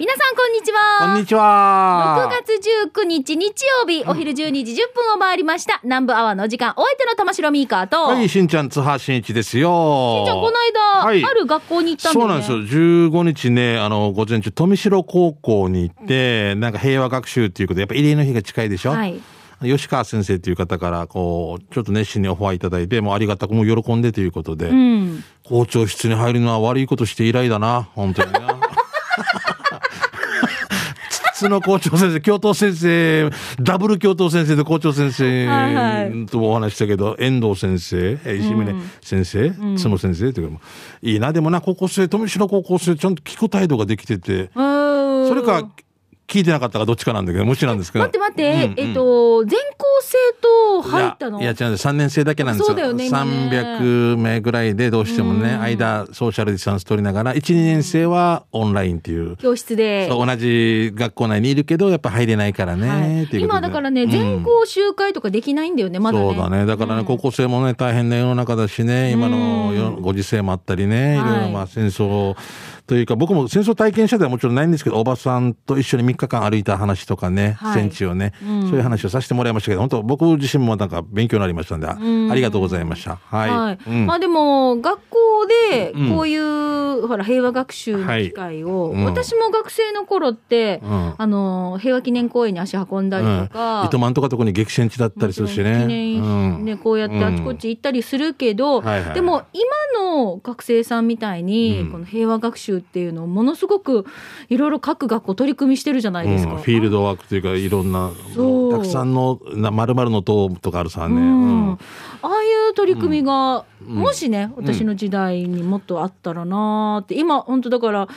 皆さんこんにちは。こんにちは。6月19日日曜日、お昼12時10分を回りました。南部アワーの時間、お相手の玉城ミーカーと、はい、しんちゃん、津波しんいちですよ。しんちゃんこの間、はいある学校に行ったんだよね。そうなんですよ。15日ね、あの、午前中、富城高校に行って、なんか平和学習っていうことで、やっぱ慰霊の日が近いでしょ。はい。吉川先生という方から、こう、ちょっと熱心にオファーいただいて、もうありがたくもう喜んでということで、うん。校長室に入るのは悪いことして以来だな、本当にな。筒の校長先生、教頭先生、ダブル教頭先生と校長先生ともお話ししたけど、遠藤先生、え石峰先生、角先生というか、いいな、でもな、高校生、富城高校生、ちゃんと聞く態度ができてて、そそれか、聞いてなかったかどっちかなんだけど、無視なんですけど。待って待って、うんうんえっと、全校生徒入ったの？いや、違うんです。3年生だけなんですよ。そうだよね今ね300名ぐらいでどうしてもね、間、ソーシャルディスタンス取りながら、1、2年生はオンラインっていう。教室で。そう同じ学校内にいるけど、やっぱ入れないからね、はい今だからね、うん全校集会とかできないんだよね、まだね。そうだね。だからね、高校生もね、大変な世の中だしね、今の世ご時世もあったりね、いろいはいろまあ戦争というか、僕も戦争体験者ではもちろんないんですけど、おばさんと一緒に3日間歩いた話とかね、はい。戦地をね、そういう話をさせてもらいましたけど、本当僕自身もなんか勉強になりましたんで、ありがとうございました。はい。はい。うん。まあでも学校でうん。こういう、ほら平和学習の機会を、私も学生の頃って、うん。あの平和記念公園に足運んだりとか、うん、糸満とか特に激戦地だったりするしね。ね、こうやってあちこち行ったりするけど、んはいはい。でも今の学生さんみたいに、うん。この平和学習っていうのをものすごくいろいろ各学校取り組みしてるじゃないですか。うん、フィールドワークというかいろんなたくさんのまるの塔とかあるさね、うん。うん。ああいう取り組みが、うん。もしね私の時代にもっとあったらなーって今本当だから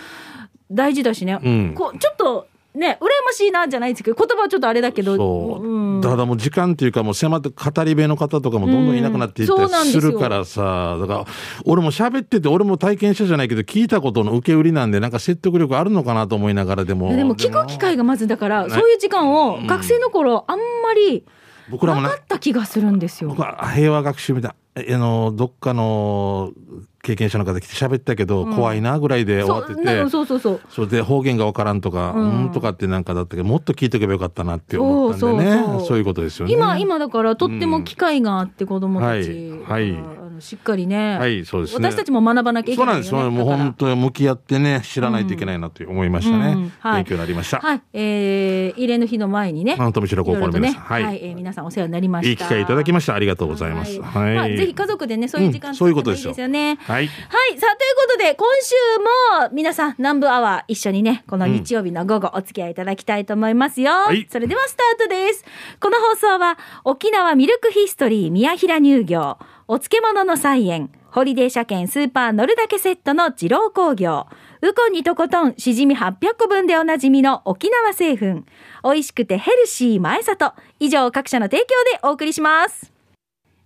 大事だしね、うん。こうちょっとね羨ましいなじゃないですけど言葉はちょっとあれだけどそう、ん。だからもう時間っていうかもう迫って語り部の方とかもどんどんいなくなっていったりでするからさ、だから俺も喋ってて俺も体験者じゃないけど聞いたことの受け売りなんでなんか説得力あるのかなと思いながらでも。でも聞く機会がまずだから、ね。そういう時間を学生の頃あんまり僕らもななかった気がするんですよ。僕は平和学習みたいな。えあのどっかの経験者の方来て喋ったけど、怖いなぐらいで終わっててそうなそうそうそう。それで方言がわからんとか、ううんん、とかってなんかだったけど、もっと聞いとけばよかったなって思ったんでね。そういうことですよね。今今だからとっても機会があって子どもたち、は。いはい。あのしっかりね、はい、そうですね。私たちも学ばなきゃいけないよ、ね、そうなんです。もう本当に向き合ってね、知らないといけないなと思いましたね。うんはい勉強になりました。はい、えー、慰霊の日の前にね、あの富城高校の皆さんはい、はいえー皆さんお世話になりました。いい機会いただきました。ありがとうございます。はい。まあ、ぜひ家族でね、そういう時間うんそういうことですよね。はい。はい。さあ、ということで、今週も皆さん、南部アワー一緒にね、この日曜日の午後お付き合いいただきたいと思いますよ。はいそれではスタートです。この放送は、沖縄ミルクヒストリー宮平乳業、お漬物の菜園、ホリデー車検スーパー乗るだけセットの二郎工業、ウコンにとことんしじみ800個分でおなじみの沖縄製粉、美味しくてヘルシー前里、以上各社の提供でお送りします。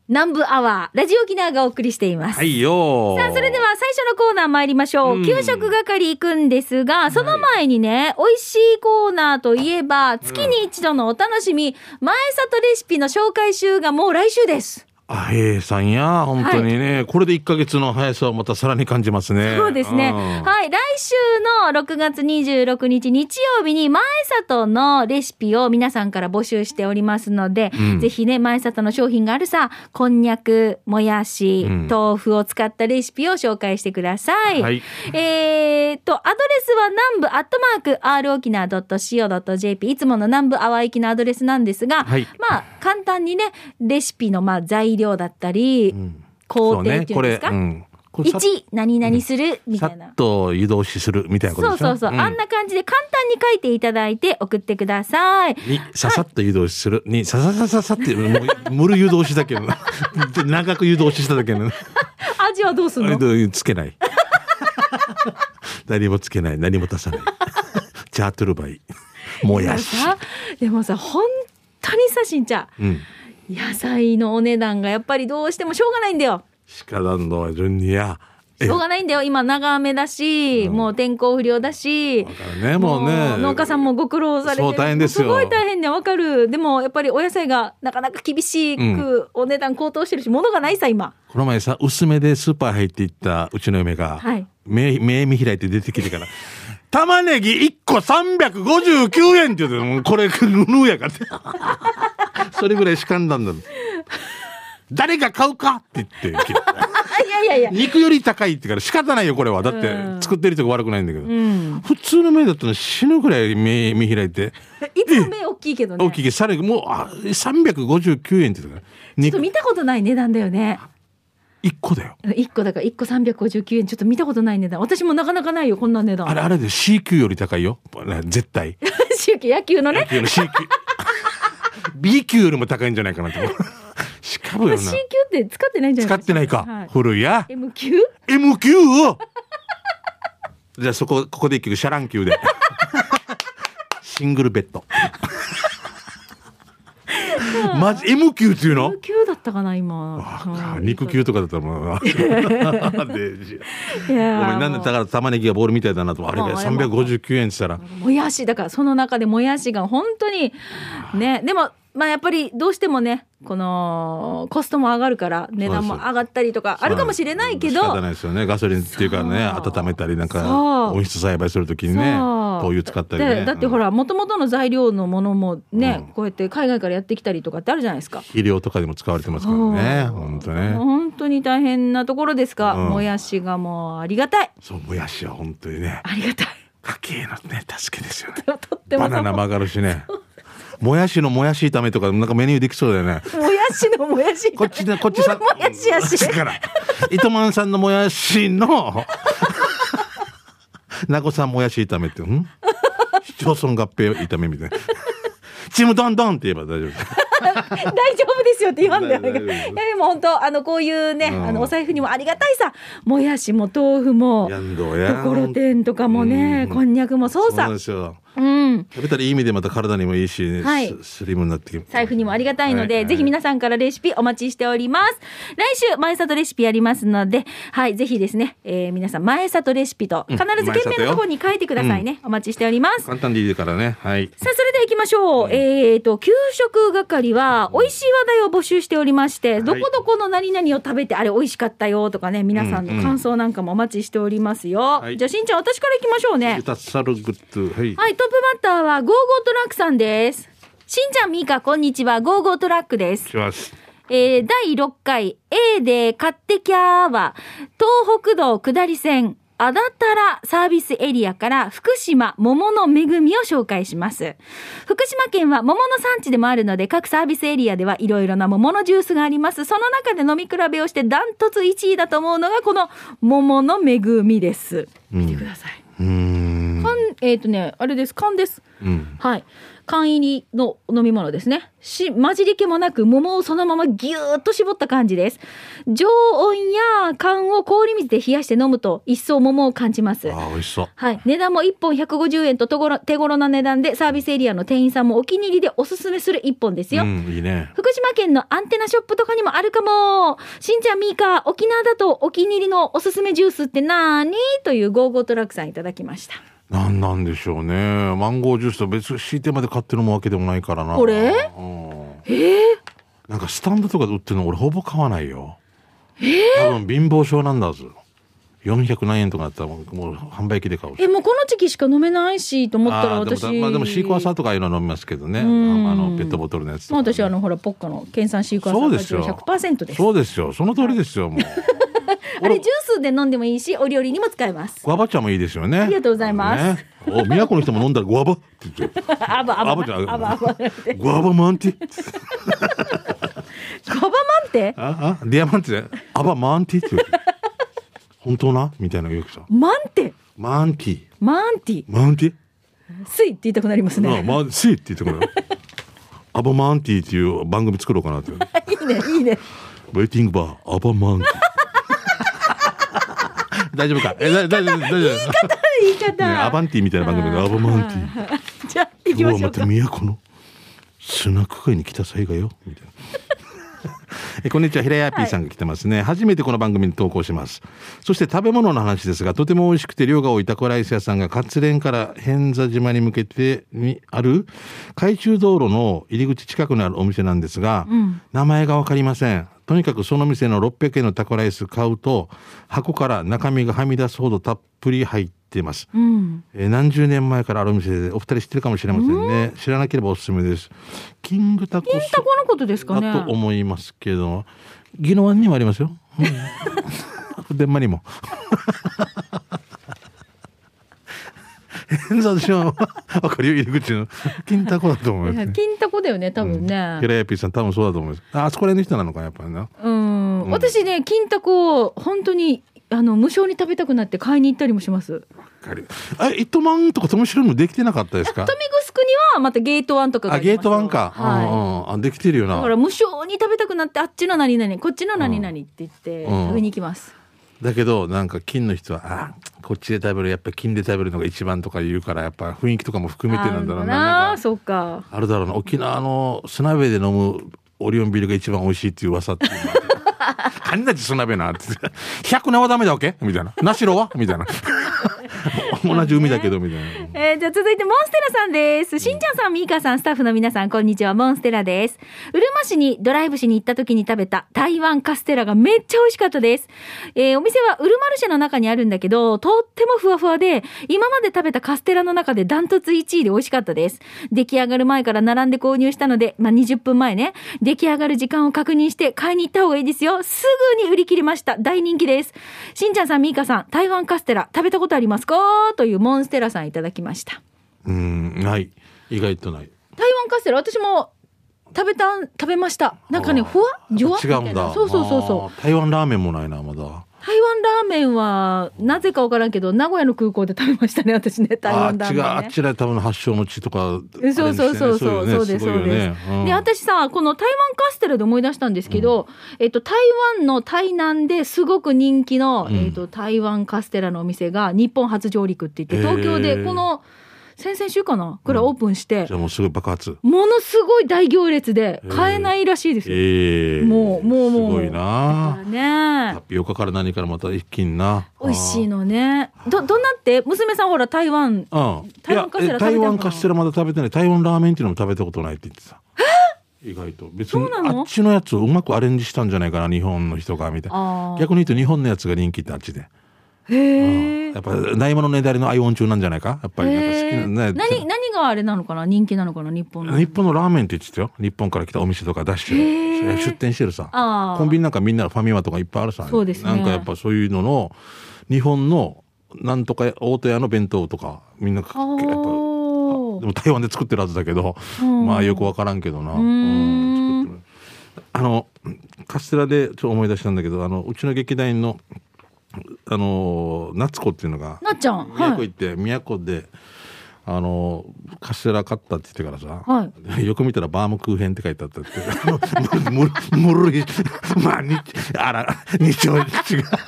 南部アワー、ラジオ沖縄がお送りしています。はいよーさあ、それでは最初のコーナー参りましょう。うん給食係行くんですが、その前にね、美味しいコーナーといえば、月に一度のお楽しみ、前里レシピの紹介集がもう来週です。あ、へえさんや、本当にね、これで1ヶ月の速さをまたさらに感じますね。そうですね。んはい。来週の6月26日日曜日に前里のレシピを皆さんから募集しておりますので、うんぜひね、前里の商品があるさ、こんにゃく、もやし、うん豆腐を使ったレシピを紹介してください。はいえーっと、アドレスは南部アットマーク r 沖縄 .co.jp いつもの南部阿波行きのアドレスなんですが、はいまあ、簡単にね、レシピのまあ材料だったり、ん工程っていうんですか、うん。これさ1、何々する、みたいなさっ。と湯通しするみたいなことそうそうそう、んあんな感じで簡単に書いていただいて送ってください。に、ささっと湯通しする。に、さささささって、もう、むる湯通しだけどな。長く湯通ししただけどな。味はどうするの？つけない。何もつけない。何も足さない。チャートルバイ。もやし。さでもさ、本当にさ、しんちゃん。うん。野菜のお値段がやっぱりどうしてもしょうがないんだよ。しからんのは順にや。しょうがないんだよ。今長雨だし、もう天候不良だし。ね、もうね。農家さんもご苦労されて大変ですよごい大変ね、わかる。でもやっぱりお野菜がなかなか厳しくお値段高騰してるし、物がないさ、今。この前さ、薄めでスーパー入っていったうちの嫁が、はい目、目見開いて出てきてから、玉ねぎ1個359円って言うて、これ、ぬやかって。それぐらいしかんだんだ。誰が買うかって言って、いやいやいや。肉より高いってから仕方ないよ、これは。だってう、ん作ってる人が悪くないんだけど。うん。普通の目だったら死ぬぐらい目見開いて、いつも目大きいけどね。大きいけど、さらにもう、あ、359円って言うから。ちょっ肉と見たことない値段だよね。1個だよ。1個だから1個359円ちょっと見たことない値段私もなかなかないよこんな値段あれ、あれで C 級より高いよ。絶対。周期野球のね野球の C 級。B 級よりも高いんじゃないかなと思う。しかもよ C 級な。って使ってないんじゃない使ってないか。はい、古いや。M 級？M 級？じゃあそこ、ここで一曲、シャラン級で。シングルベッド。マジ M 級っていうの？M 級だったかな今あ肉球とかだったらもう。でいやなんでだから玉ねぎがボールみたいだなとあれがまあまあ359円って言ったらもやしだからその中でもやしが本当にねでもまあやっぱりどうしてもねこのコストも上がるから値段も上がったりとかあるかもしれないけど仕方ないですよね。ガソリンっていうかね温めたりなんか温室栽培するときにね灯油使ったりね。でだってほらもともとの材料のものもね、うん。こうやって海外からやってきたりとかってあるじゃないですか。肥料とかでも使われてますからね本当ね。本当に大変なところですが、うん。もやしがもうありがたい。そうもやしは本当にねありがたい。家計のね助けですよね。とってもバナナも上がるしねもやしのもやし炒めとかなんかメニューできそうだよね。もやしのもやしこっちねこっちさもやしやし。だから糸満さんのもやしの名護さん？もやし炒めってん市町村合併炒めみたいな。チームドンドンって言えば大丈夫。大丈夫ですよって言わんだよね。いやでも本当あのこういうね、うん。あのお財布にもありがたいさ。もやしも豆腐もところてんとかもね、うん。こんにゃくもそうさ。そうなん。食べたらいい意味でまた体にもいいし、はい。ススリムになってき財布にもありがたいので、はい。ぜひ皆さんからレシピお待ちしております。来週、前里レシピやりますので、はい、ぜひですね、えー皆さん、前里レシピと、必ずうん件名のところに書いてくださいね。お待ちしております。簡単でいいからね。はい。さあ、それでは行きましょう。えっ、と、給食係は、美味しい話題を募集しておりまして、どこどこの何々を食べて、あれ美味しかったよとかね、皆さんの感想なんかもお待ちしておりますよ。はい。じゃあ、しんちゃん、私から行きましょうね。はい、はい、トップバッターは、ゴーゴートラックさんです。しんちゃん、みーか、こんにちは。ゴーゴートラックです。しますえー第6回 A で買ってきゃーは、東北道下り線、あだたらサービスエリアから福島桃の恵みを紹介します。福島県は桃の産地でもあるので各サービスエリアではいろいろな桃のジュースがあります。その中で飲み比べをしてダントツ1位だと思うのがこの桃の恵みです。見てください。うーん缶、えっ、とね、あれです。缶です。うんはい。缶入りの飲み物ですね。し、混じり気もなく桃をそのままぎゅーっと絞った感じです。常温や缶を氷水で冷やして飲むと一層桃を感じます。あー美味しそうはい。値段も1本150円ととごろ手頃な値段でサービスエリアの店員さんもお気に入りでおすすめする1本ですよ。うんいいね福島県のアンテナショップとかにもあるかも。しんちゃんみーか、沖縄だとお気に入りのおすすめジュースってなーに？というゴーゴートラックさんいただきました。なんなんでしょうねマンゴージュースと別に敷いてまで買ってるわけでもないからなこれ？うんえ？えなんかスタンドとかで売ってるの俺ほぼ買わないよ。多分貧乏症なんだず。400何円とかだったらもう販売機で買うし。え、もうこの時期しか飲めないしと思ったら私。でもまあでもシークワーサーとかいうの飲みますけどね。あんのペットボトルのやつとかね、まあ私あのほらポッカの県産シークワーサー果汁100%です。そうですよ。その通りですよ。もう。あれジュースで飲んでもいいし、お料理にも使えます。グアバ茶もいいですよね。ありがとうございますお、都の人も飲んだらグアバって言って。あばあばアバじゃあばあば。グアバマンティ。ガバマンテ？あ、あ、ディアマンティ。アバマンティって言う。本当な？みたいな言うけどさ。マンテ？マンティ。マンティマンティ？スイって言いたくなりますあね。マンシーって言ってくる。アバマンティっていう番組作ろうかなって。いいね、いいね。ウェイティングバー、アバマンティ。大丈夫か？え、だ大丈夫、大丈夫。言い方。ねアバンティみたいな番組でアバマンティ。じゃあ、行きましょうか今日はまた。都のスナック街に来た際がよ。みたいな。えこんにちは、平屋 P さんが来てますね、初めてこの番組に投稿します。そして食べ物の話ですが、とても美味しくて量が多いタコライス屋さんが活連から偏座島に向けてにある海中道路の入り口近くにあるお店なんですが、名前がわかりません。とにかくその店の600円のタコライス買うと箱から中身がはみ出すほどたっぷり入っています、うん。えー何十年前からあるお店でお二人知ってるかもしれませんね、知らなければおすすめです。キングタコ金タコのことですかね。だと思いますけど。宜野湾にもありますよ、うん、普天間にも変座でしょ わかるよ入り口の。金タコだと思います、ね、金タコだよね、多分ね。平屋ピーさん多分そうだと思いますああそこら辺の人なのかやっぱりな。うん、うん。私ね、金タコを本当にあの無償に食べたくなって買いに行ったりもします。わかる。え糸満とかともしろのできてなかったですか？豊見城にはまたゲートワンとかがあゲーりますよ。トワンか、はい。うんうんあできてるよな。だから無償に食べたくなってあっちの何々こっちの何々って言ってうん。食べに行きます。だけどなんか金の人はあこっちで食べるやっぱ金で食べるのが一番とか言うからやっぱ雰囲気とかも含めてなんだろうな。あなんかあそうか。あるだろうな。沖縄の砂鍋で飲むオリオンビールが一番美味しいっていう噂っていうのがあって。あんなじ砂鍋なって。100名はダメだわけ？みたいな。なしろは？みたいな 同じ海だけどみたいな えーじゃあ続いてモンステラさんです。しんちゃんさん、みーかさん、スタッフの皆さん、こんにちは。モンステラです。うるま市にドライブしに行った時に食べた台湾カステラがめっちゃ美味しかったです。えーお店はウルマルシェの中にあるんだけど、とってもふわふわで、今まで食べたカステラの中でダントツ1位で美味しかったです。出来上がる前から並んで購入したので、まあ、20分前ね、出来上がる時間を確認して買いに行った方がいいですよ。すぐに売り切りました。大人気です。しんちゃんさん、みーかさん、台湾カステラ食べたことありますか？というモンステラさんいただきました。うんない。意外とない。台湾カステラ私も食べた食べました。なんかねふわじゅわ違うんだみたいな。そうそうそうそう。台湾ラーメンもないなまだ台湾ラーメンはなぜかわからんけど名古屋の空港で食べましたね私ね台湾ラーメン、ね、あっちがあっちら多分発祥の地とかえそうそうそうそう。そうですごいよね。うん。で私さこの台湾カステラで思い出したんですけど、えっと、台湾の台南ですごく人気の、うん。えっと、台湾カステラのお店が日本初上陸って言って東京でこの先々週かな？くらいオープンして、じゃあもうすぐ爆発。ものすごい大行列で買えないらしいですよ。ええもうもうもう。すごいな。ね。タピオカから何からまた一気にな。美味しいのね。ど、どんなって？娘さんほら台湾。うん。台湾カステラ台湾カステラまだ食べてない。台湾ラーメンっていうのも食べたことないって言ってた。意外と。別にあっちのやつをうまくアレンジしたんじゃないかな日本の人がみたいな。逆に言うと日本のやつが人気ってあっちでへえ。やっぱないものねだりのアイオン中なんじゃないか？やっぱり。なんか好きなね何、何があれなのかな？人気なのかな？日本の。日本のラーメンって言ってたよ。日本から来たお店とか出してる。出店してるさ。コンビニなんかみんなファミマとかいっぱいあるさ。そうですね。なんかやっぱそういうのの日本のなんとか大戸屋の弁当とかみんなやっぱーでも台湾で作ってるはずだけど、うん。まあよくわからんけどな。うーんあのカステラでちょっと思い出したんだけどあのうちの劇団員のあの夏子っていうのがなっちゃん。はい。宮古行って、宮古であのカステラ買ったって言ってからさ、はよく見たらバームクーヘンって書いてあったって。むむむるいまあにあら日曜日が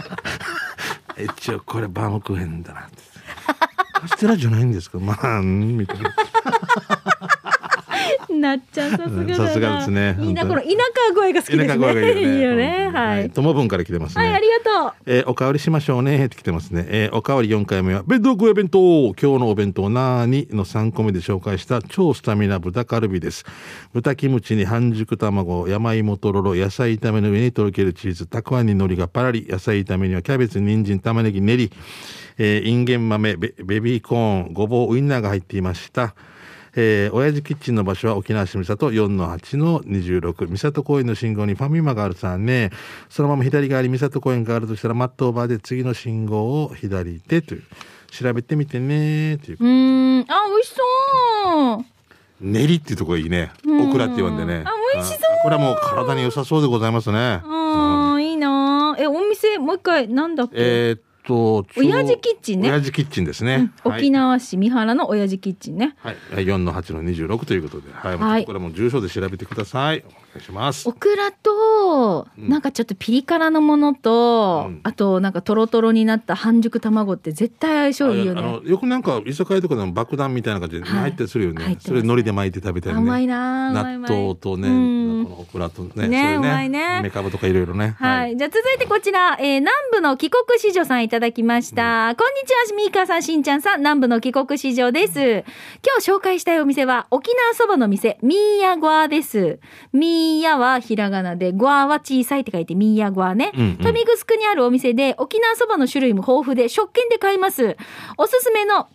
一応これバームクーヘンだなって。カステラじゃないんですか？まあうんみたいな なっちゃんさすがだな。さすがですねいいな、こ本の田舎声が好きですね。田舎声がいいよねはい。ともぶんから来てますねはい、ありがとう。えーおかわりしましょうねって来てますね。えーおかわり4回目は、弁当食え弁当今日のお弁当なーにの3個目で紹介した超スタミナ豚カルビです。豚キムチに半熟卵、山芋とろろ、野菜炒めの上にとろけるチーズ、たくあんに海苔がパラリ、野菜炒めにはキャベツ、人参、玉ねぎ、練り、えーインゲン豆ベ、ベビーコーン、ごぼう、ウインナーが入っていました。えー、親父キッチンの場所は沖縄市三郷4の8の26三郷公園の信号にファミマがあるさね。そのまま左側に三郷公園があるとしたらマットオーバーで次の信号を左手という。調べてみてねという。うーん。あ、美味しそう。練りっていうところがいいね。うん。オクラって言わんでね。あ美味しそう。あこれはもう体に良さそうでございますね。ああ、いいなー。え、お店、もう一回、なんだっけ？えーっと親父キッチンね。親父キッチンですね、うん。はい。沖縄市三原の親父キッチンね。はい、4の8の26ということで、はい、はい。これも住所で調べてください。お願いしますオ。クラと、うんなんかちょっとピリ辛のものと、うんあとなんかトロトロになった半熟卵って絶対相性いいよね。あのよくなんか居酒屋とかでも爆弾みたいな感じではい入ったりするよね。入ってますそれ海苔で巻いて食べたりね。甘いなー納豆とね、うんこのオクラとね、ねそういううまいねメカブとかいろいろね。はい、じゃあ続いてこちら、えー南部の帰国子女さんいただきました。こんにちは、ミーカーさん、しんちゃんさん、南部の帰国子女です。今日紹介したいお店は、沖縄そばの店、ミーヤゴアです。ミーミーヤはひらがなで、ゴアは小さいって書いて、ミーヤゴアね。うんうん豊見城にあるお店で、沖縄そばの種類も豊富で、食券で買います。おすすめの、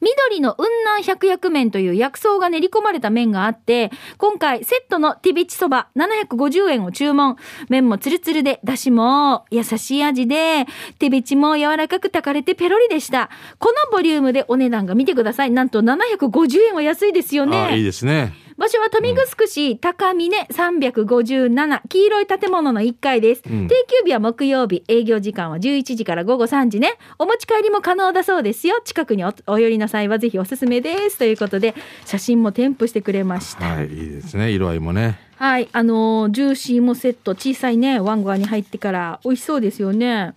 緑の雲南百薬麺という薬草が練り込まれた麺があって、今回セットのティビチそば750円を注文。麺もツルツルで、だしも優しい味で、ティビチも柔らかく炊かれてペロリでした。このボリュームでお値段が見てください。なんと750円は安いですよね。あいいですね。場所は富城市高峰357黄色い建物の1階です、ん。定休日は木曜日営業時間は11時から午後3時ね。お持ち帰りも可能だそうですよ。近くにおお寄りの際はぜひおすすめです。ということで写真も添付してくれました。はい、いいですね。色合いもね。はいあのージューシーもセット小さいねワンゴアに入ってから美味しそうですよね。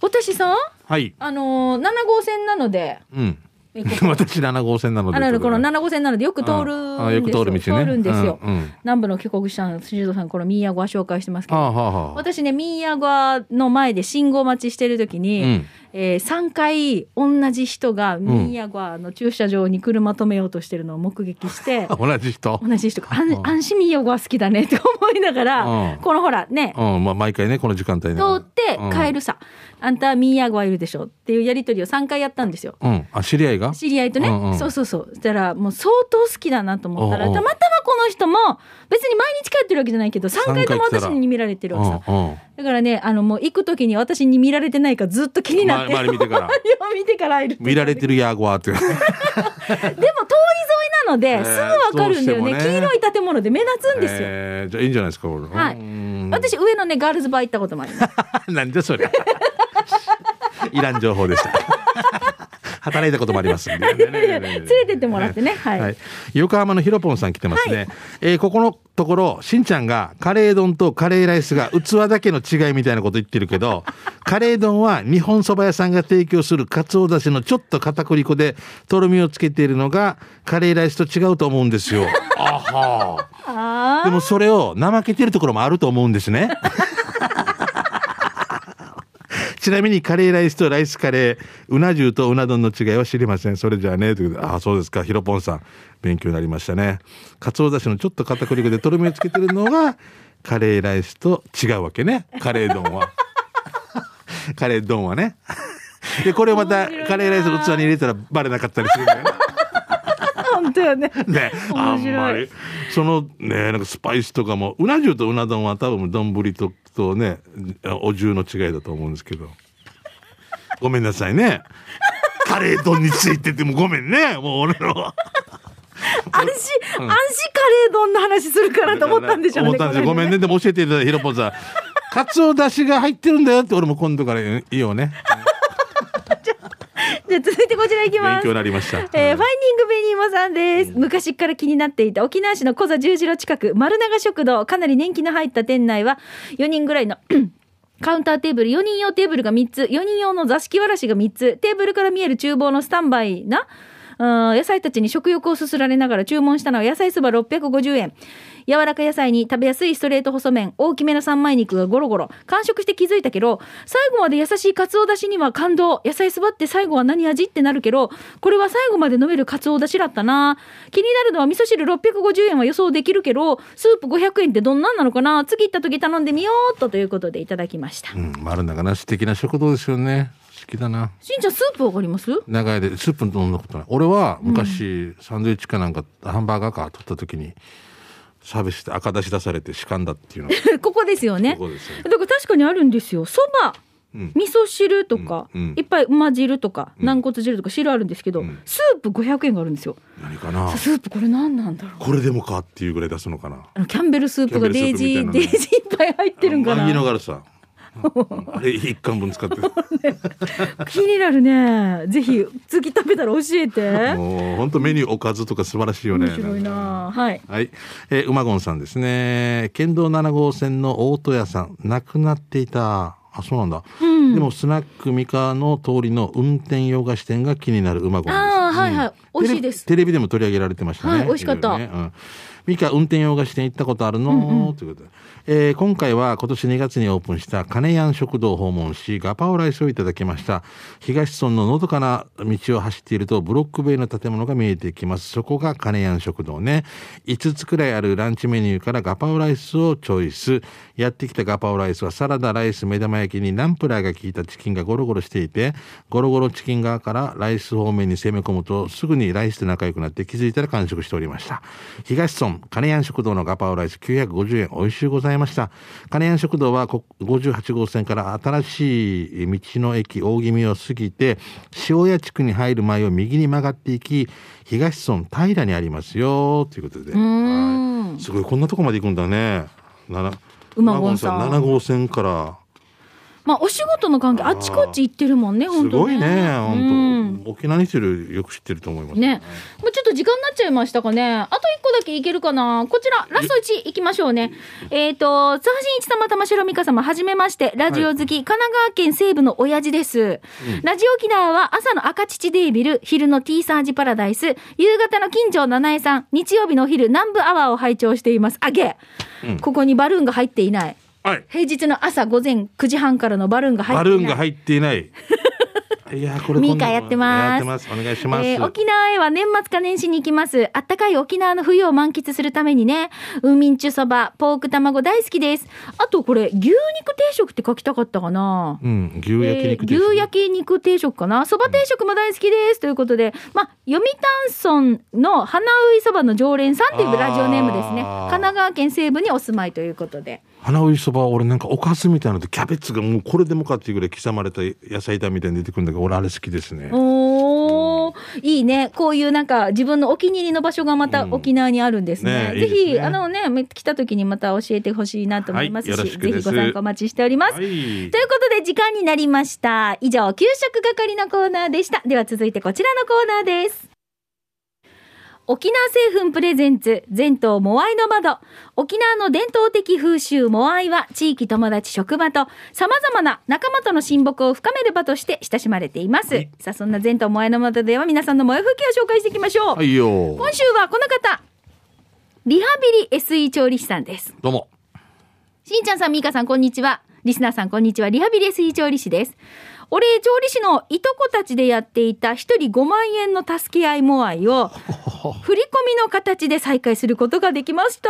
私さはい。あのー7号線なのでうん。私7号線なので。あのこのという7号線なのでよく通るん。ですよよく通る道ね。通るんですよ、うん。うん南部の帰国した辻堂さんこのミーヤゴア紹介してますけど。はあ、はあはあ、私ねミーヤゴアの前で信号待ちしてる時に、うんえー3回同じ人がミーヤゴアの駐車場に車止めようとしてるのを目撃して、同じ人？同じ人が「あんうん。あんしミーヤゴア好きだね」って思いながら、うん。このほらね。うん、まあ、毎回ね、この時間帯ね。通って帰る。るさ、あんたミーヤゴアいるでしょっていうやり取りを3回やったんですよ。うん。あ、知り合いが？知り合いとね、うんうん。そうそうそう。そしたらもう相当好きだなと思ったらたまたまこの人も別に毎日帰ってるわけじゃないけど3回とも私に見られてるわけさ、うんうん。だからねあのもう行く時に私に見られてないかずっと気になってま周り見てから周りを見てから入る見られてるヤーゴアって。でも通り沿いなのでねすぐわかるんだよね,、黄色い建物で目立つんですよ、えーじゃあいいんじゃないですか、これ。は私上のねガールズバー行ったこともあります なんじゃそれ。いらん情報でした。働いたこともありますんで。連れてってもらってねはい、はい、横浜のひろぽんさん来てますね、えーここのところしんちゃんがカレー丼とカレーライスが器だけの違いみたいなこと言ってるけど カレー丼は日本そば屋さんが提供するかつおだしのちょっと片栗粉でとろみをつけているのがカレーライスと違うと思うんですよ。あはあでもそれを怠けてるところもあると思うんですね。ちなみにカレーライスとライスカレー、うな重とうな丼の違いは知りません。それじゃあね、ということで、ああ、そうですか、ひろぽんさん、勉強になりましたね。かつおだしのちょっと片栗粉でとろみをつけてるのが、カレーライスと違うわけね。カレー丼は。カレー丼はね。で、これをまたカレーライスの器に入れたらバレなかったりするんだよね。あ本当よね。ね、あんまり。そのねなんかスパイスとかもうな重とうな丼は多分丼ととねお重の違いだと思うんですけど。ごめんなさいね。カレー丼についててもごめんね。もう俺の。安心、安心カレー丼の話するからと思ったんでしょうね。思ったんですよ。ごめんね。ねでも教えていただいたひろぽんさん。かつおだしが入ってるんだよって俺も今度からいいよねじゃあ続いてこちらいきます勉強。になりました、えーファインディングベニーモさんです。昔から気になっていた沖縄市の小座十字路近く、丸長食堂、かなり年季の入った店内は、4人ぐらいの、カウンターテーブル、4人用テーブルが3つ、4人用の座敷わらしが3つ、テーブルから見える厨房のスタンバイな、うん野菜たちに食欲をそそられながら注文したのは野菜そば650円。柔らか野菜に食べやすいストレート細麺、大きめの三枚肉がゴロゴロ。完食して気づいたけど、最後まで優しいカツオだしには感動。野菜そばって最後は何味ってなるけど、これは最後まで飲めるカツオだしだったな。気になるのは味噌汁650円は予想できるけど、スープ500円ってどんなんなのかな次行った時頼んでみようっとということでいただきました。うん、丸長な素敵な食堂ですよね好きだなしんちゃんスープわかります？長屋でスープ飲んだことない俺は昔、サンドイッチかなんかハンバーガーか取った時にサービスで赤出し出されてしかんだっていうのが ここですよね。ここですよだから確かにあるんですよ。そば、うん味噌汁とか、うんうんいっぱい馬汁とか、軟骨汁とか汁あるんですけど、うんスープ500円があるんですよ。何かな？スープこれ何なんだろう？これでもかっていうぐらい出すのかな？あのキャンベルスープがデイジー、キャンベルスープみたいなデイジーいっぱい入ってるんかあのいいのな。があるさ あれ一貫分使って。気になるね。ぜひ次食べたら教えて。もう本当メニューおかずとか素晴らしいよね。面白いな。はい。はい、えー、馬ゴンさんですね。県道7号線の大戸屋さん。亡くなっていた。あそうなんだ、うん。でもスナックミカの通りの運転洋菓子店が気になる馬ゴンですああ、あはいはい。美味しいです。テレビでも取り上げられてましたね。はい美味しかった。ろいろね。うん。ミカ運転用菓子店行ったことあるの、ということで、えー今回は今年2月にオープンした金谷食堂を訪問しガパオライスをいただきました。東村ののどかな道を走っているとブロック塀の建物が見えてきます。そこが金谷食堂ね。5つくらいあるランチメニューからガパオライスをチョイス。やってきたガパオライスはサラダライス目玉焼きにナンプラーが効いたチキンがゴロゴロしていてゴロゴロチキン側からライス方面に攻め込むとすぐにライスと仲良くなって気づいたら完食しておりました。東村金谷食堂のガパオライス950円美味しゅうございます。した。金谷食堂はこ58号線から新しい道の駅大気味を過ぎて塩谷地区に入る前を右に曲がっていき東村平にありますよということで、ん。はい。すごい。こんなとこまで行くんだね。なな馬ゴンさん。7号線からまあお仕事の関係あっちこっち行ってるもんねす本当ごいねうん。本当沖縄にしてるよく知ってると思いますね、もうちょっと時間になっちゃいましたかね。あと一個だけいけるかな。こちら、ラスト1いきましょうね。えっ、と、津波真一様、玉城美香様、はじめまして、ラジオ好き、神奈川県西部の親父です。ラジオ沖縄は朝の赤乳デービル、昼のティーサージパラダイス、夕方の金城七重さん、日曜日のお昼、南部アワーを拝聴しています。あげ、ここにバルーンが入っていない。はい平日の朝午前9時半からのバルーンが入っていない。バルーンが入っていないいやこれミカやってますやってますお願いします、えー沖縄へは年末か年始に行きます。あったかい沖縄の冬を満喫するためにね、ウーミンチュそば、ポーク卵大好きです。あとこれ、牛肉定食って書きたかったかな。うん牛焼肉えー牛焼肉定食かなそば定食も大好きです、ということで、まあ、読谷村の花ういそばの常連さんっていうラジオネームですね。神奈川県西部にお住まいということで。花追いそばは俺なんかおかずみたいなのでキャベツがもうこれでもかっていうぐらい刻まれた野菜炒めみたいに出てくるんだけど俺あれ好きですねおーいいね。こういうなんか自分のお気に入りの場所がまたうん沖縄にあるんですね。ぜねいいですねひ、あのね、来た時にまた教えてほしいなと思いますし、はいぜひご参加お待ちしております。はいということで時間になりました。以上、給食係のコーナーでした。では続いてこちらのコーナーです。沖縄製粉プレゼンツ全島モアイの窓。沖縄の伝統的風習モアイは地域友達職場と様々な仲間との親睦を深める場として親しまれています、はい。さあそんな全島モアイの窓では皆さんの萌え風景を紹介していきましょう、はいよ。今週はこの方リハビリ SE 調理師さんです。どうも。しんちゃんさん、みーかさん、こんにちは。リスナーさん、こんにちは。リハビリ SE 調理師です。お礼調理師のいとこたちでやっていた一人5万円の助け合いモアイを、振り込みの形で再開することができました。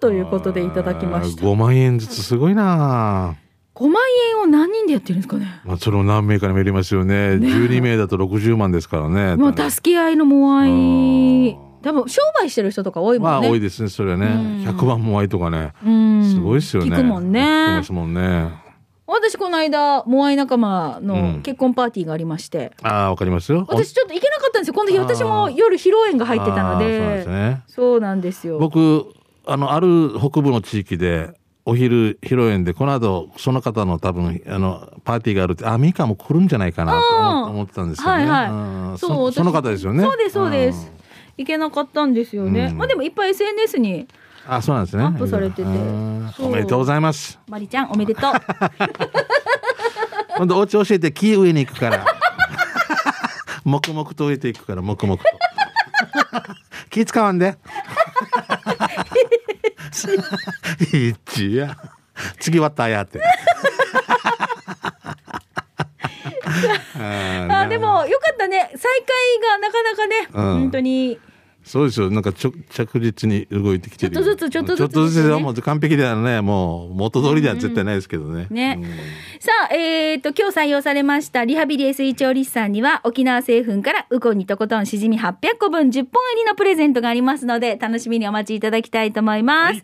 ということでいただきました。5万円ずつすごいな5万円を何人でやってるんですかね。まあそれも何名かにもよりますよね12名だと60万ですからねもう助け合いのモアイうん。多分、商売してる人とか多いもんね。まあ多いですねそれはねうん100万も愛とかねうん。すごいですよね聞くもんね。聞きますもんね私、この間、モアイ仲間うのん結婚パーティーがありまして、ああわかりますよ私ちょっと行けなかったんですよ。この日私も夜披露宴が入ってたのあーそうでで。すねそうなんですよ。僕あのある北部の地域でお昼披露宴でこの後その方の多分あのパーティーがあるってあミカも来るんじゃないかなと思ってたんですよね。はいはいうんそう私そその方ですよね。そうですそうです。行けなかったんですよね。うんまあでもいっぱい SNS にうん。あそうなんですね。アップされてておめでとうございます。マリちゃんおめでとう。今度お家教えて木植えに行くから。黙々と植えていくから黙々と。気使わんで。一や。次はったやって。ああでもよかったね。再開がなかなかね、うん本当にそうですよ。なんかちょ着実に動いてきてるよ。ちょっとずつちょっとずつちょっとずつもう完璧ではね、もう元通りでは絶対ないですけどね。ね。さあ、えっ、と、今日採用されましたリハビリ SE 調理師さんには、沖縄製粉からウコンにとことんしじみ800個分10本入りのプレゼントがありますので、楽しみにお待ちいただきたいと思います。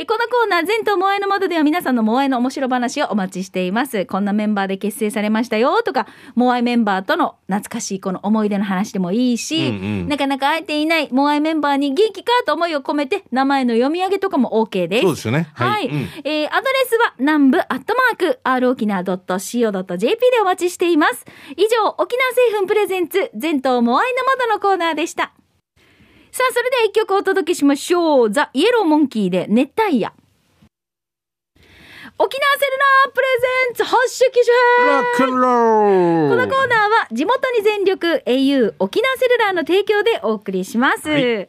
えこのコーナー、全島モアイの窓では皆さんのモアイの面白話をお待ちしています。こんなメンバーで結成されましたよとか、モアイメンバーとの懐かしいこの思い出の話でもいいし、うんうんなかなか会えていないモアイメンバーに元気かと思いを込めて、名前の読み上げとかも OK です。そうですよね。はい。うんえーアドレスは南部アットマーク r 沖縄 .co.jp でお待ちしています。以上、沖縄製粉プレゼンツ全島モアイの窓のコーナーでした。さあ、それでは一曲お届けしましょう。ザ・イエローモンキーで熱帯夜。沖縄セルラープレゼンツ発色機ロックンローこのコーナーは地元に全力 au 沖縄セルラーの提供でお送りします。はい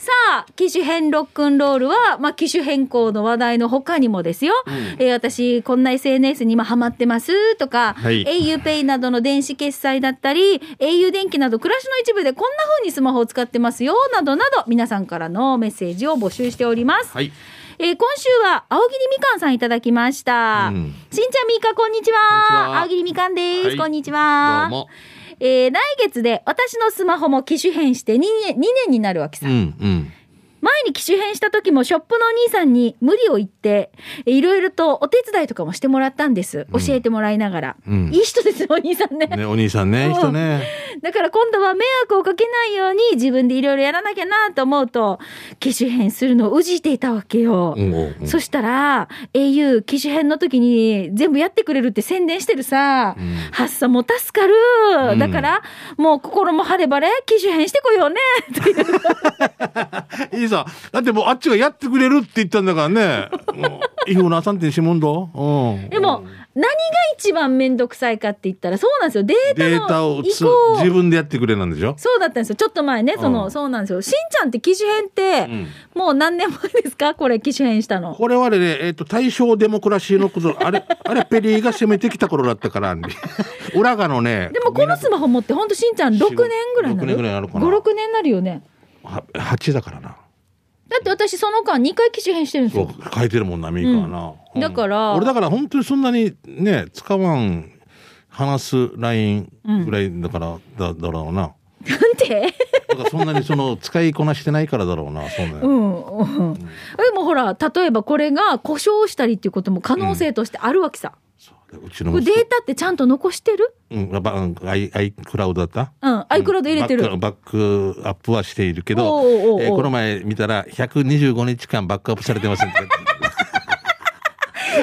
さあ、機種変ロックンロールは、まあ、機種変更の話題の他にもですよ。えー私、こんな SNS に今ハマってますとか、はい auPay などの電子決済だったり、au 電気など暮らしの一部でこんな風にスマホを使ってますよ、などなど、皆さんからのメッセージを募集しております。はい。えー今週は青桐みかんさんいただきました。うんしんちゃんみーかこんにちは。こんにちは青桐みかんです、はいこんにちは。どうも。えー来月で私のスマホも機種変して2年 ,2 年になるわけさ。うんうん。前に機種変した時もショップのお兄さんに無理を言って、えーいろいろとお手伝いとかもしてもらったんです。うん教えてもらいながら。うんいい人です、お兄さんね。ね、お兄さんね、うん人ね。だから今度は迷惑をかけないように自分でいろいろやらなきゃなと思うと、機種変するのをうじいていたわけよ。うんうんうんそしたら、au 機種変の時に全部やってくれるって宣伝してるさ、うん発散も助かる、うんだから、もう心も晴れ晴れ、機種変してこようね。といういいさ。だってもうあっちがやってくれるって言ったんだからね。いいふうなさんってしもんど。う？ん。でも、何が一番めんどくさいかって言ったら、そうなんですよ。データをつ移行。自分でやってくれなんでしょ？そうだったんですよ。ちょっと前ね、その、うんそうなんですよ。しんちゃんって機種変って、うんもう何年前ですか？これ機種変したの。これはね、えっ、と、大正デモクラシーのこと、あれ、あれ、ペリーが攻めてきた頃だったから、裏側のね、でもこのスマホ持ってほんとしんちゃん6年ぐらいになる？6年ぐらいになるかな5、6年になるよね。は8だからな。だって私その間2回機種変してるんですそうよ。、書いてるもんな、ミーカーな。うんだから俺だから本当にそんなにね、使わん、話すラインぐらいだから、だ、だろうな。なんてだからそんなにその、使いこなしてないからだろうな、そうね。うん、うん。でもほら、例えばこれが故障したりっていうことも可能性としてあるわけさ。そううちのデータってちゃんと残してる？うん、ばうん、アイ、アイクラウドだった？うん、iCloud 入れてる。バックバックアップはしているけど、おえーこの前見たら125日間バックアップされてませんって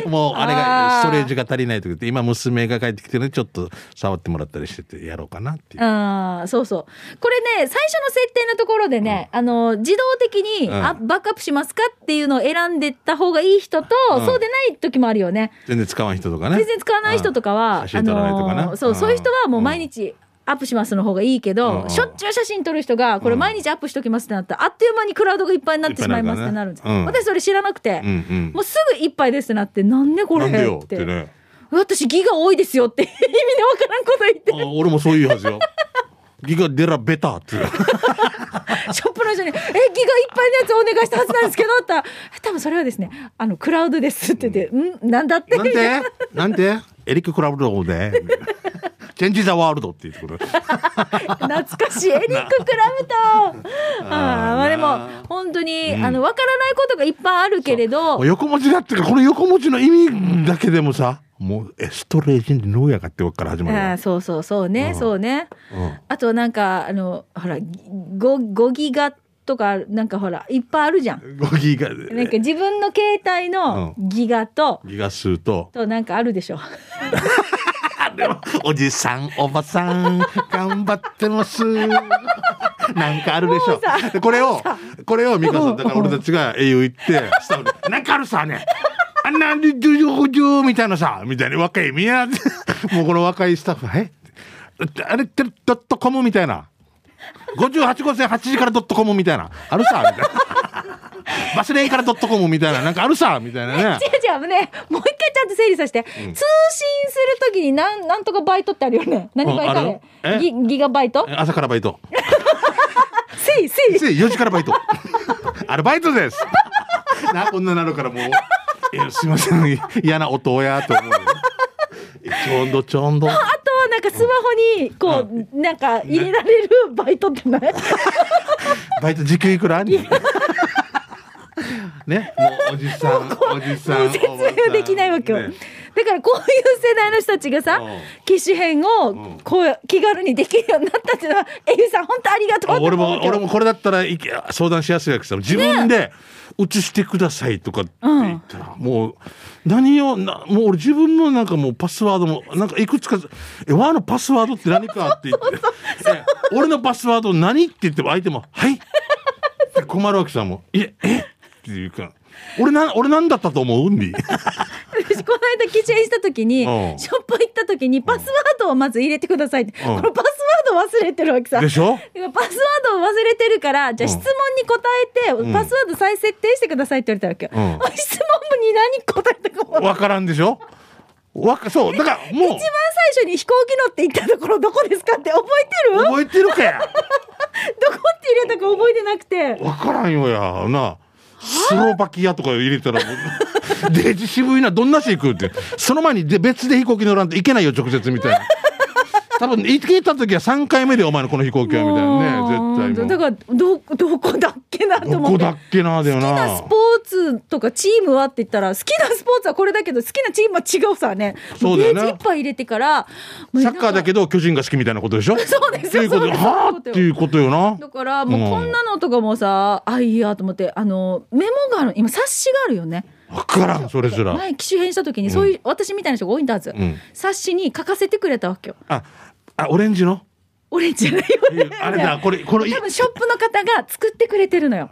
もうあれがストレージが足りないと言って今娘が帰ってきてるのでちょっと触ってもらったりしててやろうかなっていう。ああ、そうそう。これね、最初の設定のところでね、あの、自動的に、うんあ、バックアップしますかっていうのを選んでった方がいい人と、うんそうでない時もあるよね。全然使わん人とかね。全然使わない人とかは、写真撮らないとかなのそう、うんそういう人はもう毎日、アップしますの方がいいけど、うんしょっちゅう写真撮る人が、これ毎日アップしときますってなったら、あっという間にクラウドがいっぱいになってしまいますってなるんです私それ知らなくて、うんうんもうすぐいっぱいですってなって、なんでこれっ。っててね。私ギガ多いですよって意味でわからんこと言って、あ俺もそういうはずよ。ギガデラベタって。ショップの人に、え、ギガいっぱいのやつお願いしたはずなんですけどって。多分それはですね、あの、クラウドですって言って、ん。なんだって？なんでなんでエリック・クラウドで。チェンジ・ザ・ワールドっていうところ。懐かしい。エリック・クラブト あーまあでも本当に、あの分からないことがいっぱいあるけれど。横文字だってかこの横文字の意味だけでもさもうエストレージンノーやかってわっから始まるわあーそうそうそうね、うん。そうね。うん。あとなんかあのほら 5, 5ギガとかなんかほらいっぱいあるじゃん。5ギガなんか自分の携帯のギガと、ギガ数と。となんかあるでしょ。あ でもおじさんおばさん頑張ってます。なんかあるでしょ。これをこれを美香さんだから俺たちが英雄行って なんかあるさねあんなジュジュジュみたいなさみたいに若いみんなもうこの若いスタッフえ？あれってドットコムみたいな。58号線8時からドットコムみたいな。あるさみたいなバスレイからドットコムみたいななんかあるさみたいなね。違う違うねもう一回ちゃんと整理させて、通信するときになんなんとかバイトってあるよね。何バイトあギギガバイト？朝からバイト。せ いせい。せい4時からバイト。アルバイトです。な、こんななるからもう。いやすいません。嫌な音やと思うよ。ちょんどちょんど。あとはなんかスマホにこう、なんか入れられるバイトってない？バイト時給いくら？に。ね、もうおじさん、おじさん。説明できないわけよ、ね。だからこういう世代の人たちがさ、うん。機種変をこう気軽にできるようになったっていうのは、えゆさん本当ありがとうあ俺も、俺もこれだったらいけ相談しやすいわけさ。自分で移してくださいとかって言ったら、もう、何を、なもう俺自分のなんかもうパスワードも、なんかいくつか、え、わのパスワードって何かって言って、え俺のパスワード何って言っても相手も、はい。って困るわけさ、もう、いえ、えっていうか、俺な、俺なんだったと思う？んで。私この間記者した時に、うんショップ行った時にパスワードをまず入れてくださいって、うんこのパスワード忘れてるわけさ。でしょ？パスワードを忘れてるから、じゃあうん質問に答えて、うんパスワード再設定してくださいって言われたわけ質問に何答えたかも。一番わからんでしょ？わか、そう。だからもう、最初に飛行機乗って行ったところどこですかって覚えてる？覚えてるかや。どこって入れたか覚えてなくて。わからんよや。な。スロバキアとか入れたら、デジ渋いな、どんなし行くって。その前にで別で飛行機乗らんといけないよ、直接みたいな。多分、行けた時は3回目でお前のこの飛行機は、みたいなね、絶対。だから、ど、どこだっけなと思って。どこだっけな、だよ好きななス。ポーツとかチームはって言ったら好きなスポーツはこれだけど好きなチームは違うさね。そうだよな。ページいっぱい入れてからサッカーだけどど巨人が好きみたいなことでしょ？そうですっていうことで、そうです。はあっていうことよな。だからもうこんなのとかもさ、あいいやと思ってあのメモがある今冊子があるよね。わからん、それすら。前機種変した時にそういう、私みたいな人が多いんだはず、うん。冊子に書かせてくれたわけよ。あ、あ、オレンジの？オレンジじゃないよねあれだ、これ、この、い多分ショップの方が作ってくれてるのよ。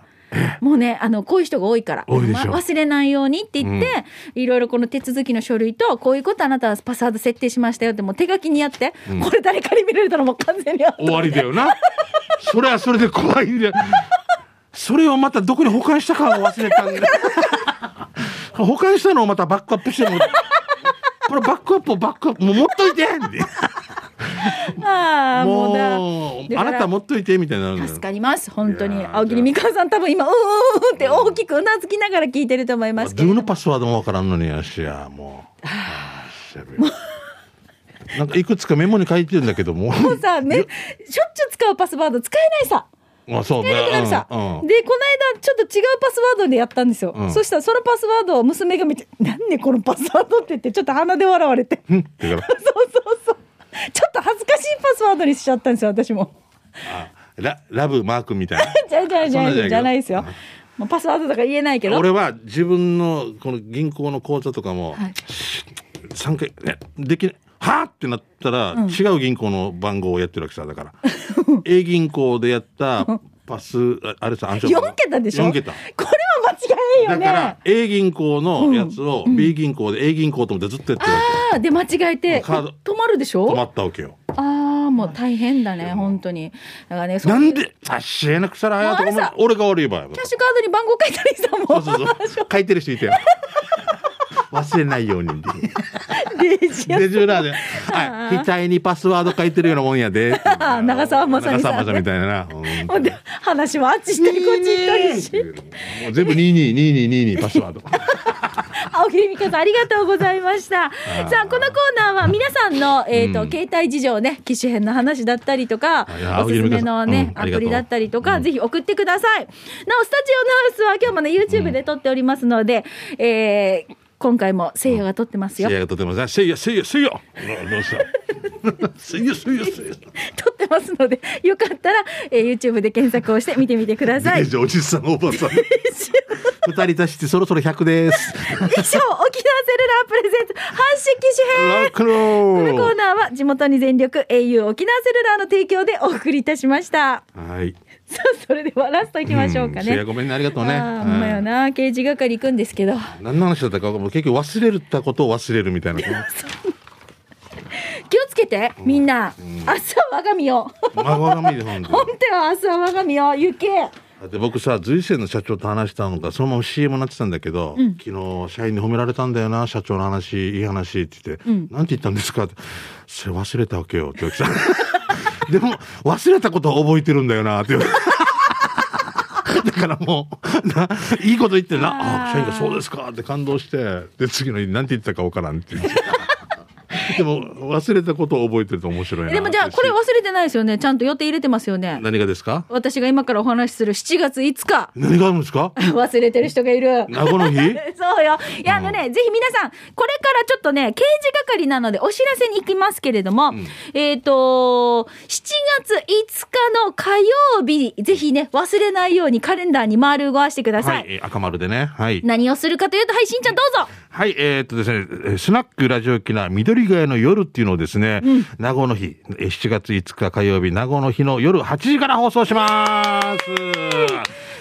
もうね、あの、こういう人が多いから。多いでしょま忘れないようにって言って、いろいろこの手続きの書類と、こういうことあなたはパスワード設定しましたよって、もう手書きにやって、これ誰かに見られたらもう完全に終わりだよな。それはそれで怖いんだよ。それをまたどこに保管したかを忘れたんだ。保管したのをまたバックアップしても。これバックアップをバックアップ、もう持っといて ああ、もうだ。あなた持っといてみたいにな助かります。本当に。青桐美香さん多分今、うんうんうんって大きくうなずきながら聞いてると思いますけれども。どのパスワードもわからんのにやしや、もう。あーしゃべなんかいくつかメモに書いてるんだけども。もうさ、ね、しょっちゅう使うパスワード使えないさ。まあそうね。うんうんで、この間ちょっと違うパスワードでやったんですよ。うんそしたらそのパスワードを娘が見て、なんでこのパスワードって言って、ちょっと鼻で笑われて。そうそうそう。ちょっと恥ずかしいパスワードにしちゃったんですよ、私も。あララブマークみたいな。じ ゃじゃじゃじゃじゃないですよ。もうパスワードとか言えないけど。俺は自分のこの銀行の口座とかもはい3回、ね、できないはあってなったら、違う銀行の番号をやってるわけさだから A 銀行でやったパスああれさ暗証番号4桁でしょ？4桁これは間違いよね。だから A 銀行のやつを B 銀行で A 銀行と思ってずっとやってるわああ、で間違えて、止まるでしけ止まょったわけよ。ああ、もう大変だね、本当に。だからね、なんであっしえなくさらあやとか俺が悪い場合キャッシュカードに番号書いたりさ、もう。そうそうそう。書いてる人いて。忘れないように。デジやで、ジュラーで、はい、額にパスワード書いてるようなもんやで。あ長澤まさみさんね。長澤まさみみたいなな。話もあっちしてこっち行ったりし。もう全部222222パスワード。青桐美香さん、ありがとうございました。さあ、このコーナーは皆さんの、えっ、と、うん携帯事情ね、機種編の話だったりとか、おすすめのね、ア青桐美香さんうんありがとうプリだったりとか、うんぜひ送ってください。なお、スタジオのハウスは今日もね、YouTube で撮っておりますので、えー今回もせいやが撮ってますよせい。やがとてもさ、せいや、せいや、せいや。どうした？せいや、せいや、せいや。撮ってますので、よかったら、えー YouTube で検索をして見てみてください。以上、おじさん、おばさん。二人足してそろそろ100です。沖縄セルラープレゼント、発信機種編。このコーーナーは地元に全力 au 沖縄セルラーの提供でお送りいたしました。ル。はい。さあ、それではラストいきましょうかね。せいや、ごめんね、ありがとうね。ああ、ほんまよな。刑事係行くんですけど。何の話だったか、もう結局忘れたことを忘れるみたいな。気をつけて、みんな。明日は我が身を。孫が見る本当本当は明日は我が身を。行け。だって僕さ随線の社長と話したのがそのまま CM になってたんだけど、昨日社員に褒められたんだよな社長の話いい話って言って、なんて言ったんですかってそれ忘れたわけよって言ってさでも忘れたことは覚えてるんだよなって言う。だからもうないいこと言ってるな。ああ社員がそうですかって感動してで次の日なんて言ったかわからんって言って でも忘れたことを覚えてると面白いなでもじゃあ、これ忘れてないですよね。ちゃんと予定入れてますよね。何がですか？私が今からお話しする7月5日。何があるんですか？忘れてる人がいる。名護の日？そうよ。いや、あのね、ぜひ皆さん、これからちょっとね、刑事係なのでお知らせに行きますけれども、えっ、と、7月5日の火曜日、ぜひね、忘れないようにカレンダーに丸ごわしてください。はい、えー赤丸でね。はい。何をするかというと、はい、しんちゃんどうぞ。はい、えーっとですね、えースナックラジオ機な緑ヶ谷の夜っていうのをですね、名護の日、えー7月5日火曜日、名護の日の夜8時から放送しま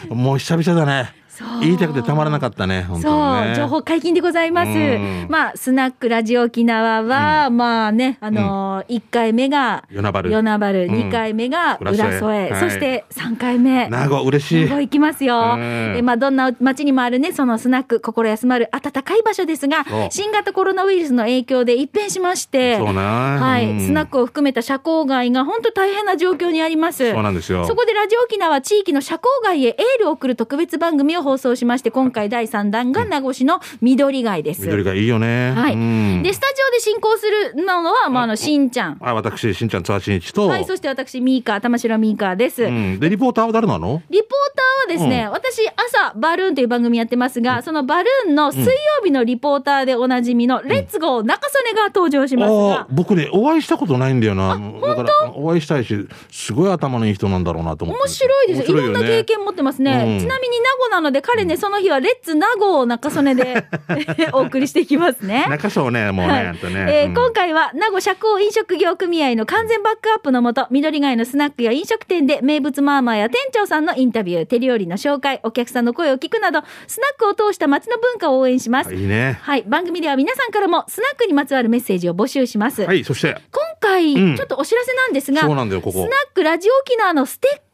す。もう久々だね。言いたくてたまらなかったね、本当そう。情報解禁でございますうん。まあ、スナックラジオ沖縄は、まあね、あのー、1回目が、与那原。与那原、うん2回目が浦添浦添、はいそして3回目。名護、嬉しい。名護行きますよ。うんえまあ、どんな街にもあるね、そのスナック、心休まる暖かい場所ですが新型コロナウイルスの影響で一変しまして。はい、うんスナックを含めた社交街が本当大変な状況にあります。そうなんですよ。そこでラジオ沖縄地域の社交街へエールを送る特別番組を放送しまして、今回第3弾が名護市の緑街です。緑がいいよね。はい、うんで、スタジオで進行するのは、まあ、あの、しんちゃん。あ、私、しんちゃん、津波しんいちと。はい、そして私、ミーカー、玉城ミーカーです。うん。で、リポーターは誰なの？リポーターはですね、私、朝、バルーンという番組やってますが、そのバルーンの水曜日のリポーターでおなじみの、レッツゴー中曽根が登場しますあがあ、僕ね、お会いしたことないんだよな。だから、お会いしたいし、すごい頭のいい人なんだろうなと思って。面白いですよ。いろんな経験持ってますね。うんちなみに名護なので、彼ね、その日はレッツ名護を中曽根で お送りしていきますね。中そうね、もうね、はい。ね。えーうん。今回は名護社交飲食業組合の完全バックアップのもと緑街のスナックや飲食店で名物マーマーや店長さんのインタビュー。手料理の紹介お客さんの声を聞くなどスナックを通した街の文化を応援します、いいね。はい。番組では皆さんからもスナックにまつわるメッセージを募集します、はい、そして、今回、うん。ちょっとお知らせなんですがそうなんだよここ。スナックラジオ沖縄のステッカー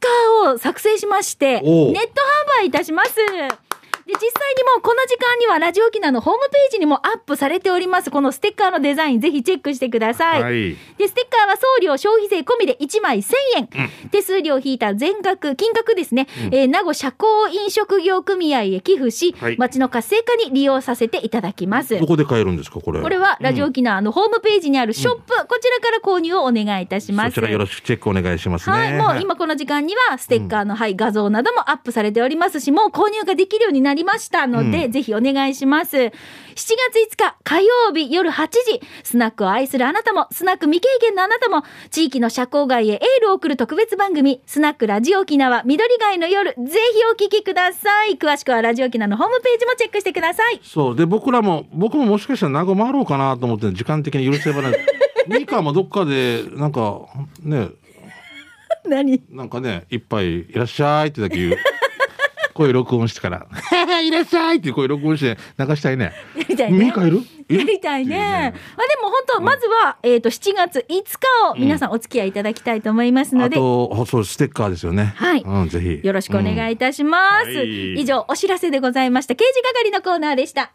を作成しましてネット販売いたしますで、実際にもうこの時間にはラジオ沖縄のホームページにもアップされております。このステッカーのデザインぜひチェックしてください。はい。で、ステッカーは送料消費税込みで1枚1000円。手数料引いた全額、金額ですね。えー名護社交飲食業組合へ寄付し、はい町の活性化に利用させていただきます。どこで買えるんですか、これ。これはラジオ沖縄のホームページにあるショップ、こちらから購入をお願いいたします。そちらよろしくチェックお願いしますね。はい、もう今この時間にはステッカーの、はい、画像などもアップされておりますし、もう購入ができるようになりましたので、ぜひお願いします。7月5日火曜日夜8時、スナックを愛するあなたも、スナック未経験のあなたも、地域の社交外へエールを送る特別番組、スナックラジオ沖縄緑街の夜、ぜひお聞きください。詳しくはラジオ沖縄のホームページもチェックしてください。そう。で、僕らも、僕ももしかしたら名護回ろうかなと思って、時間的に許せばない。ミカもどっかで、なんか、ね、何？なんかね、一杯いらっしゃいってだけ言う。声録音してから、いらっしゃいっていう声録音して流したいね。やりたいね。ミカいる？やりたいね。まあでも本当、まずは、えっ、と、7月5日を皆さんお付き合いいただきたいと思いますので、あと、あそう、ステッカーですよね。はいうん、ぜひ。よろしくお願いいたします。うんはい以上、お知らせでございました。刑事係のコーナーでした。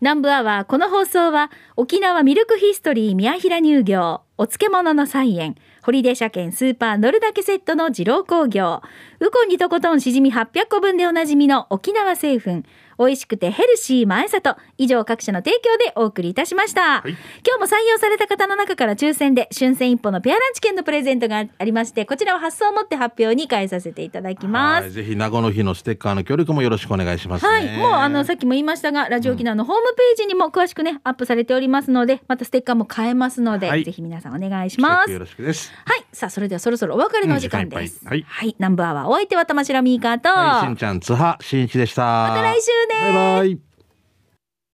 南部アワー、この放送は、沖縄ミルクヒストリー宮平乳業、お漬物の菜園、ホリデー車検スーパー乗るだけセットの二郎工業、ウコンにとことんしじみ800個分でおなじみの沖縄製粉、美味しくてヘルシー前里、以上各社の提供でお送りいたしました。はい今日も採用された方の中から抽選で、春戦一歩のペアランチ券のプレゼントがありまして、こちらを発送をもって発表に変えさせていただきます。はいぜひ、名護の日のステッカーの協力もよろしくお願いしますね。はい。もう、あの、さっきも言いましたが、ラジオ沖縄のホームページにも詳しくね、アップされておりますので、またステッカーも買えますので、はいぜひ皆さんお願いします。よろしくです。はい。さあ、それではそろそろお別れのお時間です。うんいっぱいはい。ナンバーはお相手は玉城ミーカーと、はい、しんちゃん、津波しんいちでした。また来週ねバイバイ。